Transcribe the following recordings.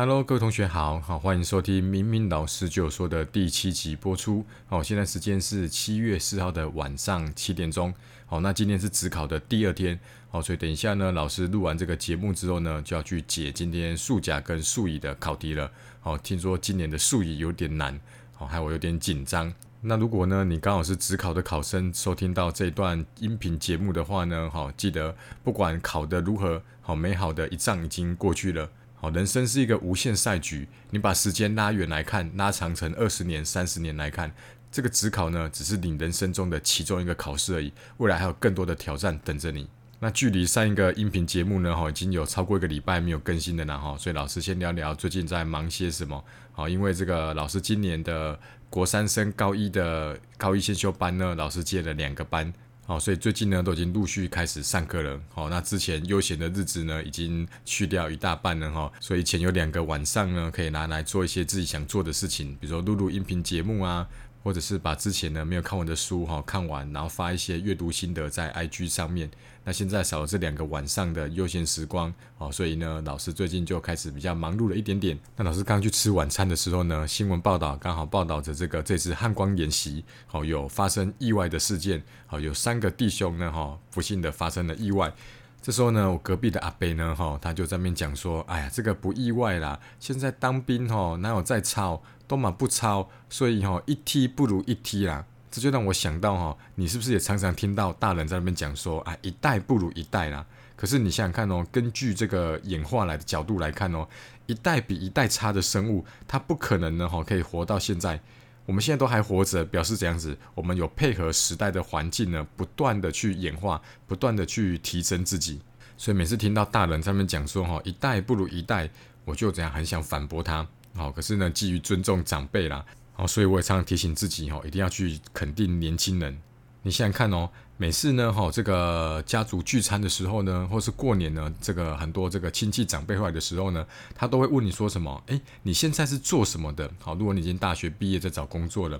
Hello，各位同学好，好欢迎收听明明老师就说的第七集播出。好，现在时间是七月四号的晚上七点钟。好，那今天是职考的第二天。好，所以等一下呢，老师录完这个节目之后呢，就要去解今天数甲跟数乙的考题了。好，听说今年的数乙有点难，好，害我有点紧张。那如果呢，你刚好是职考的考生，收听到这段音频节目的话呢，好，记得不管考得如何，好，美好的一仗已经过去了。好，人生是一个无限赛局，你把时间拉远来看，拉长成二十年、三十年来看，这个职考呢，只是你人生中的其中一个考试而已。未来还有更多的挑战等着你。那距离上一个音频节目呢，哈，已经有超过一个礼拜没有更新的了，哈。所以老师先聊聊最近在忙些什么。好，因为这个老师今年的国三升高一的高一先修班呢，老师接了两个班。哦，所以最近呢都已经陆续开始上课了。好，那之前悠闲的日子呢已经去掉一大半了哈。所以前有两个晚上呢可以拿来做一些自己想做的事情，比如说录录音频节目啊。或者是把之前呢没有看完的书哈看完，然后发一些阅读心得在 IG 上面。那现在少了这两个晚上的悠闲时光哦，所以呢老师最近就开始比较忙碌了一点点。那老师刚去吃晚餐的时候呢，新闻报道刚好报道着这个这次汉光演习哦有发生意外的事件哦，有三个弟兄呢哈不幸的发生了意外。这时候呢我隔壁的阿伯呢哈他就在面讲说，哎呀这个不意外啦，现在当兵哈哪有在操。都嘛不抄，所以哈一踢不如一踢啦，这就让我想到哈，你是不是也常常听到大人在那边讲说啊一代不如一代啦？可是你想想看哦，根据这个演化来的角度来看哦，一代比一代差的生物，它不可能呢哈可以活到现在。我们现在都还活着，表示这样子，我们有配合时代的环境呢，不断的去演化，不断的去提升自己。所以每次听到大人在那边讲说哈一代不如一代，我就这样很想反驳他。好，可是呢，基于尊重长辈啦，好，所以我也常常提醒自己，哈，一定要去肯定年轻人。你想想看哦，每次呢，哈，这个家族聚餐的时候呢，或是过年呢，这个很多这个亲戚长辈来的时候呢，他都会问你说什么？诶，你现在是做什么的？好，如果你已经大学毕业在找工作了，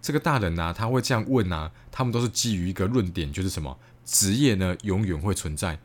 这个大人呢，他会这样问啊，他们都是基于一个论点，就是什么？职业呢，永远会存在。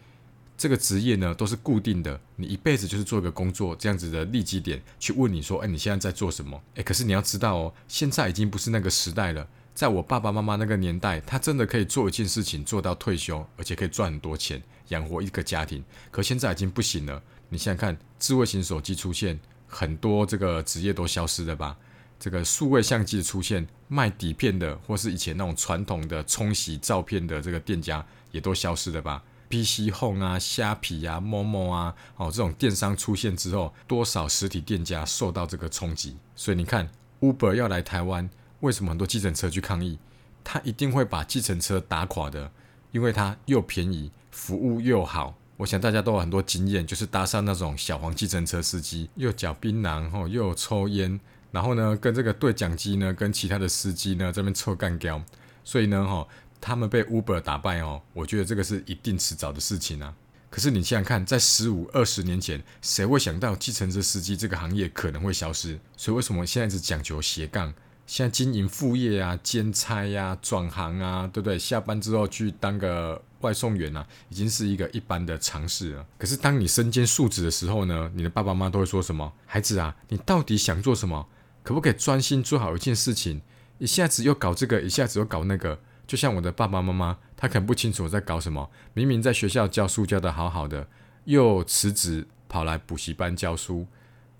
这个职业呢都是固定的，你一辈子就是做一个工作，这样子的利基点去问你说，哎，你现在在做什么？哎，可是你要知道哦，现在已经不是那个时代了。在我爸爸妈妈那个年代，他真的可以做一件事情做到退休，而且可以赚很多钱养活一个家庭。可现在已经不行了。你想想看，智慧型手机出现，很多这个职业都消失了吧？这个数位相机的出现，卖底片的，或是以前那种传统的冲洗照片的这个店家，也都消失了吧？PC Home 啊，虾皮啊，某某啊，哦，这种电商出现之后，多少实体店家受到这个冲击？所以你看，Uber 要来台湾，为什么很多计程车去抗议？他一定会把计程车打垮的，因为它又便宜，服务又好。我想大家都有很多经验，就是搭上那种小黄计程车司机，又嚼槟榔，吼，又抽烟，然后呢，跟这个对讲机呢，跟其他的司机呢，这边臭干胶，所以呢，吼。他们被 Uber 打败哦，我觉得这个是一定迟早的事情啊。可是你想想看，在十五二十年前，谁会想到计程车司机这个行业可能会消失？所以为什么现在只讲求斜杠？现在经营副业啊、兼差呀、转行啊，对不对？下班之后去当个外送员啊，已经是一个一般的尝试了。可是当你身兼数职的时候呢，你的爸爸妈妈都会说什么？孩子啊，你到底想做什么？可不可以专心做好一件事情？一下子又搞这个，一下子又搞那个。就像我的爸爸妈妈，他可能不清楚我在搞什么。明明在学校教书教的好好的，又辞职跑来补习班教书。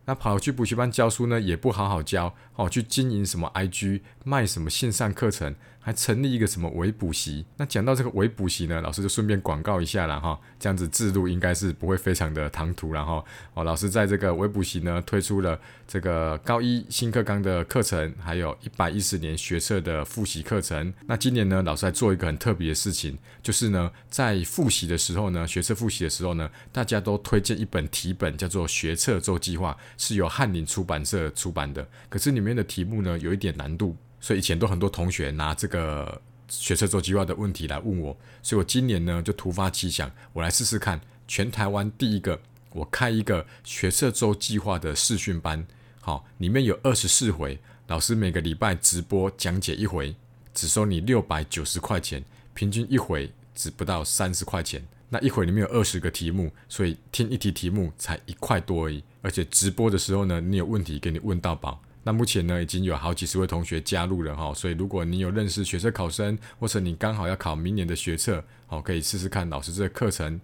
那跑去补习班教书呢，也不好好教，哦，去经营什么 IG，卖什么线上课程。还成立一个什么微补习？那讲到这个微补习呢，老师就顺便广告一下了哈，这样子制度应该是不会非常的唐突然后哦，老师在这个微补习呢推出了这个高一新课纲的课程，还有一百一十年学测的复习课程。那今年呢，老师在做一个很特别的事情，就是呢，在复习的时候呢，学测复习的时候呢，大家都推荐一本题本，叫做《学测周计划》，是由翰林出版社出版的。可是里面的题目呢，有一点难度。所以以前都很多同学拿这个学车做计划的问题来问我，所以我今年呢就突发奇想，我来试试看，全台湾第一个我开一个学测周计划的试训班，好，里面有二十四回，老师每个礼拜直播讲解一回，只收你六百九十块钱，平均一回只不到三十块钱，那一回里面有二十个题目，所以听一题题目才一块多而已。而且直播的时候呢，你有问题给你问到宝。那目前呢，已经有好几十位同学加入了哈，所以如果你有认识学测考生，或者你刚好要考明年的学测，好，可以试试看老师这个课程。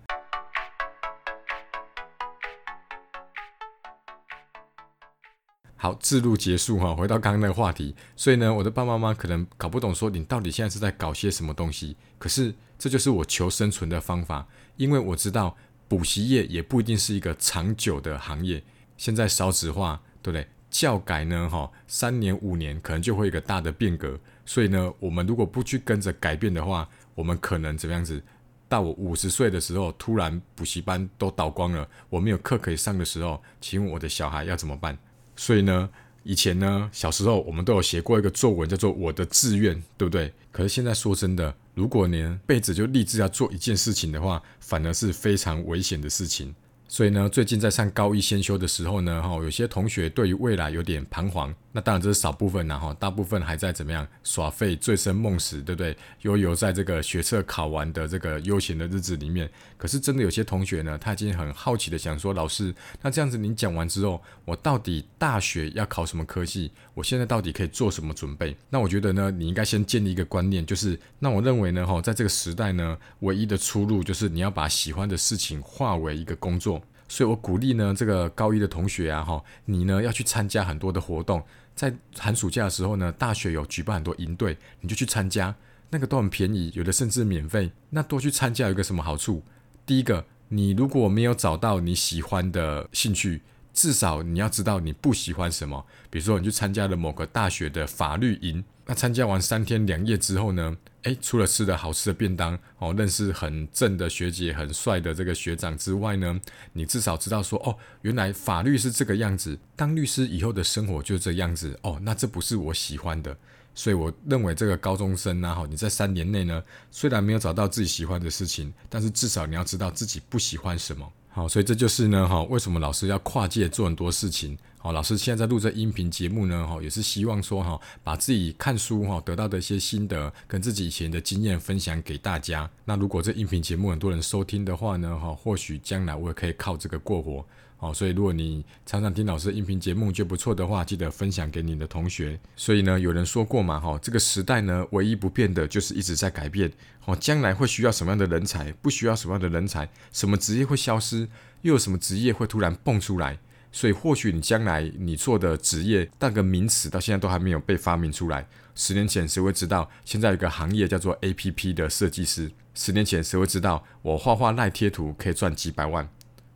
好，自录结束哈，回到刚刚那个话题。所以呢，我的爸爸妈妈可能搞不懂，说你到底现在是在搞些什么东西。可是这就是我求生存的方法，因为我知道补习业也不一定是一个长久的行业。现在少子化，对不对？教改呢，哈，三年五年可能就会有一个大的变革。所以呢，我们如果不去跟着改变的话，我们可能怎么样子？到我五十岁的时候，突然补习班都倒光了，我没有课可以上的时候，请问我的小孩要怎么办？所以呢，以前呢，小时候我们都有写过一个作文，叫做“我的志愿”，对不对？可是现在说真的，如果你辈子就立志要做一件事情的话，反而是非常危险的事情。所以呢，最近在上高一先修的时候呢，哈，有些同学对于未来有点彷徨。当然这是少部分然后大部分还在怎么样耍废、醉生梦死，对不对？悠游在这个学测考完的这个悠闲的日子里面。可是真的有些同学呢，他已经很好奇的想说，老师，那这样子您讲完之后，我到底大学要考什么科系？我现在到底可以做什么准备？那我觉得呢，你应该先建立一个观念，就是那我认为呢，哈，在这个时代呢，唯一的出路就是你要把喜欢的事情化为一个工作。所以我鼓励呢，这个高一的同学啊，哈，你呢要去参加很多的活动，在寒暑假的时候呢，大学有举办很多营队，你就去参加，那个都很便宜，有的甚至免费。那多去参加有一个什么好处？第一个，你如果没有找到你喜欢的兴趣，至少你要知道你不喜欢什么。比如说，你去参加了某个大学的法律营。那参加完三天两夜之后呢？诶，除了吃的好吃的便当哦，认识很正的学姐、很帅的这个学长之外呢，你至少知道说哦，原来法律是这个样子，当律师以后的生活就是这样子哦。那这不是我喜欢的，所以我认为这个高中生呢，哈，你在三年内呢，虽然没有找到自己喜欢的事情，但是至少你要知道自己不喜欢什么。好，所以这就是呢，哈，为什么老师要跨界做很多事情？好，老师现在在录这音频节目呢，哈，也是希望说，哈，把自己看书哈得到的一些心得，跟自己以前的经验分享给大家。那如果这音频节目很多人收听的话呢，哈，或许将来我也可以靠这个过活。哦，所以如果你常常听老师的音频节目，就不错的话，记得分享给你的同学。所以呢，有人说过嘛，哈，这个时代呢，唯一不变的就是一直在改变。哦，将来会需要什么样的人才？不需要什么样的人才？什么职业会消失？又有什么职业会突然蹦出来？所以或许你将来你做的职业，那个名词到现在都还没有被发明出来。十年前谁会知道？现在有个行业叫做 A P P 的设计师。十年前谁会知道？我画画赖贴图可以赚几百万？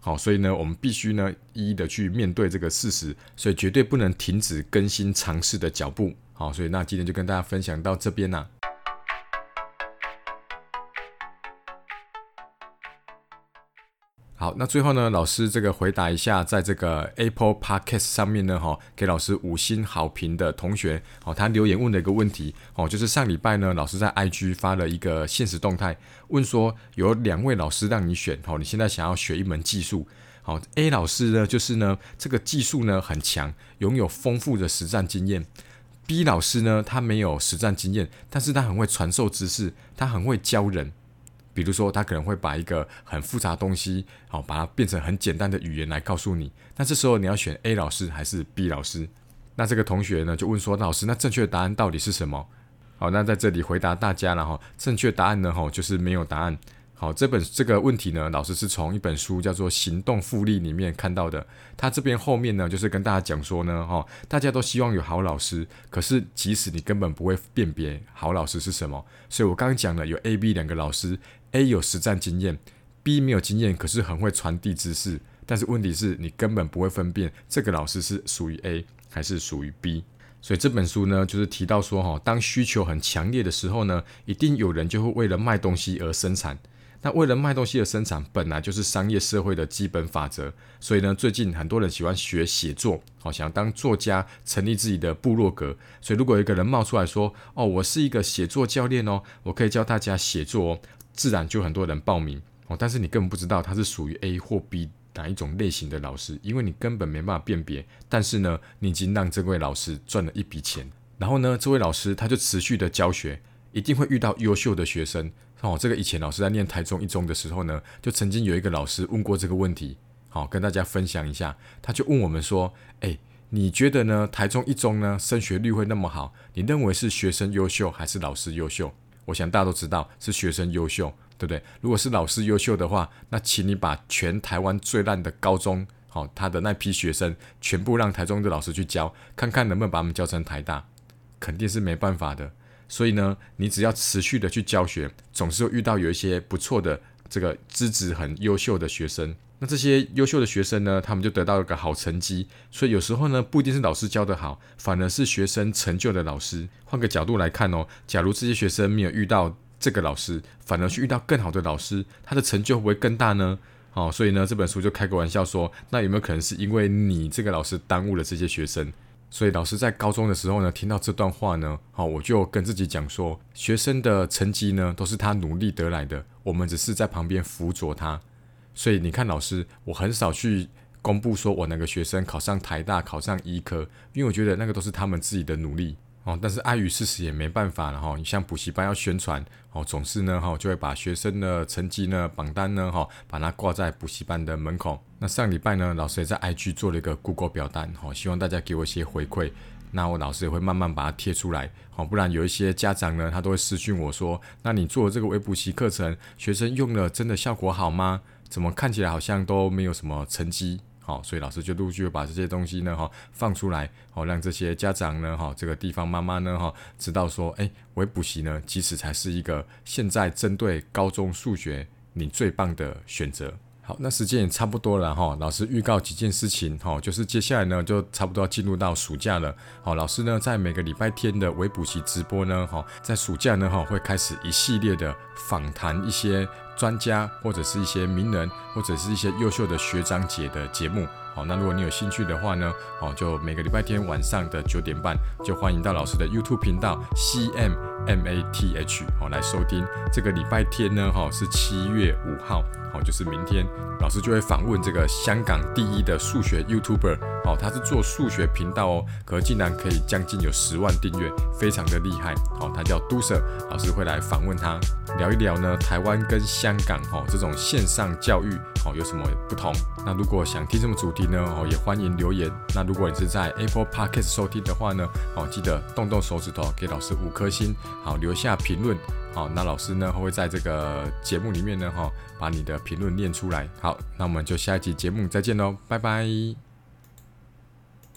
好，所以呢，我们必须呢一一的去面对这个事实，所以绝对不能停止更新尝试的脚步。好，所以那今天就跟大家分享到这边啦。好，那最后呢，老师这个回答一下，在这个 Apple Podcast 上面呢，哈，给老师五星好评的同学，哦，他留言问了一个问题，哦，就是上礼拜呢，老师在 IG 发了一个现实动态，问说有两位老师让你选，哦，你现在想要学一门技术，好，A 老师呢，就是呢，这个技术呢很强，拥有丰富的实战经验；B 老师呢，他没有实战经验，但是他很会传授知识，他很会教人。比如说，他可能会把一个很复杂东西，好，把它变成很简单的语言来告诉你。那这时候你要选 A 老师还是 B 老师？那这个同学呢就问说：“老师，那正确的答案到底是什么？”好，那在这里回答大家了哈。正确答案呢，哈，就是没有答案。好，这本这个问题呢，老师是从一本书叫做《行动复利》里面看到的。他这边后面呢，就是跟大家讲说呢，哈，大家都希望有好老师，可是即使你根本不会辨别好老师是什么，所以我刚刚讲了有 A、B 两个老师，A 有实战经验，B 没有经验，可是很会传递知识。但是问题是你根本不会分辨这个老师是属于 A 还是属于 B。所以这本书呢，就是提到说，哈，当需求很强烈的时候呢，一定有人就会为了卖东西而生产。那为了卖东西的生产，本来就是商业社会的基本法则。所以呢，最近很多人喜欢学写作，好想当作家，成立自己的部落格。所以如果有一个人冒出来说：“哦，我是一个写作教练哦，我可以教大家写作哦”，自然就很多人报名哦。但是你根本不知道他是属于 A 或 B 哪一种类型的老师，因为你根本没办法辨别。但是呢，你已经让这位老师赚了一笔钱。然后呢，这位老师他就持续的教学，一定会遇到优秀的学生。哦，这个以前老师在念台中一中的时候呢，就曾经有一个老师问过这个问题。好跟大家分享一下。他就问我们说：“哎，你觉得呢？台中一中呢升学率会那么好？你认为是学生优秀还是老师优秀？”我想大家都知道是学生优秀，对不对？如果是老师优秀的话，那请你把全台湾最烂的高中，好，他的那批学生全部让台中的老师去教，看看能不能把他们教成台大，肯定是没办法的。所以呢，你只要持续的去教学，总是会遇到有一些不错的这个资质很优秀的学生。那这些优秀的学生呢，他们就得到一个好成绩。所以有时候呢，不一定是老师教的好，反而是学生成就的老师。换个角度来看哦，假如这些学生没有遇到这个老师，反而去遇到更好的老师，他的成就会不会更大呢？哦，所以呢，这本书就开个玩笑说，那有没有可能是因为你这个老师耽误了这些学生？所以老师在高中的时候呢，听到这段话呢，好，我就跟自己讲说，学生的成绩呢，都是他努力得来的，我们只是在旁边辅佐他。所以你看，老师，我很少去公布说我哪个学生考上台大、考上医科，因为我觉得那个都是他们自己的努力哦。但是碍于事实也没办法了哈。你像补习班要宣传哦，总是呢哈就会把学生的成绩呢榜单呢哈把它挂在补习班的门口。那上礼拜呢，老师也在 IG 做了一个 Google 表单哈，希望大家给我一些回馈。那我老师也会慢慢把它贴出来哦，不然有一些家长呢，他都会私讯我说：“那你做这个微补习课程，学生用了真的效果好吗？”怎么看起来好像都没有什么成绩，好，所以老师就陆续把这些东西呢，哈，放出来，好，让这些家长呢，哈，这个地方妈妈呢，哈，知道说，哎，微补习呢，其实才是一个现在针对高中数学你最棒的选择。好，那时间也差不多了哈。老师预告几件事情哈，就是接下来呢就差不多要进入到暑假了。好，老师呢在每个礼拜天的微补习直播呢，哈，在暑假呢哈会开始一系列的访谈一些专家或者是一些名人或者是一些优秀的学长姐的节目。好，那如果你有兴趣的话呢，好，就每个礼拜天晚上的九点半，就欢迎到老师的 YouTube 频道 C M M A T H 好来收听。这个礼拜天呢，哈是七月五号，好就是明天，老师就会访问这个香港第一的数学 YouTuber，哦，他是做数学频道哦，可竟然可以将近有十万订阅，非常的厉害。好，他叫都 Sir，老师会来访问他，聊一聊呢台湾跟香港哈这种线上教育哦有什么不同。那如果想听什么主题？呢哦，也欢迎留言。那如果你是在 Apple Podcast 收听的话呢，哦，记得动动手指头给老师五颗星，好留下评论。好，那老师呢会在这个节目里面呢，哈，把你的评论念出来。好，那我们就下一集节目再见喽，拜拜。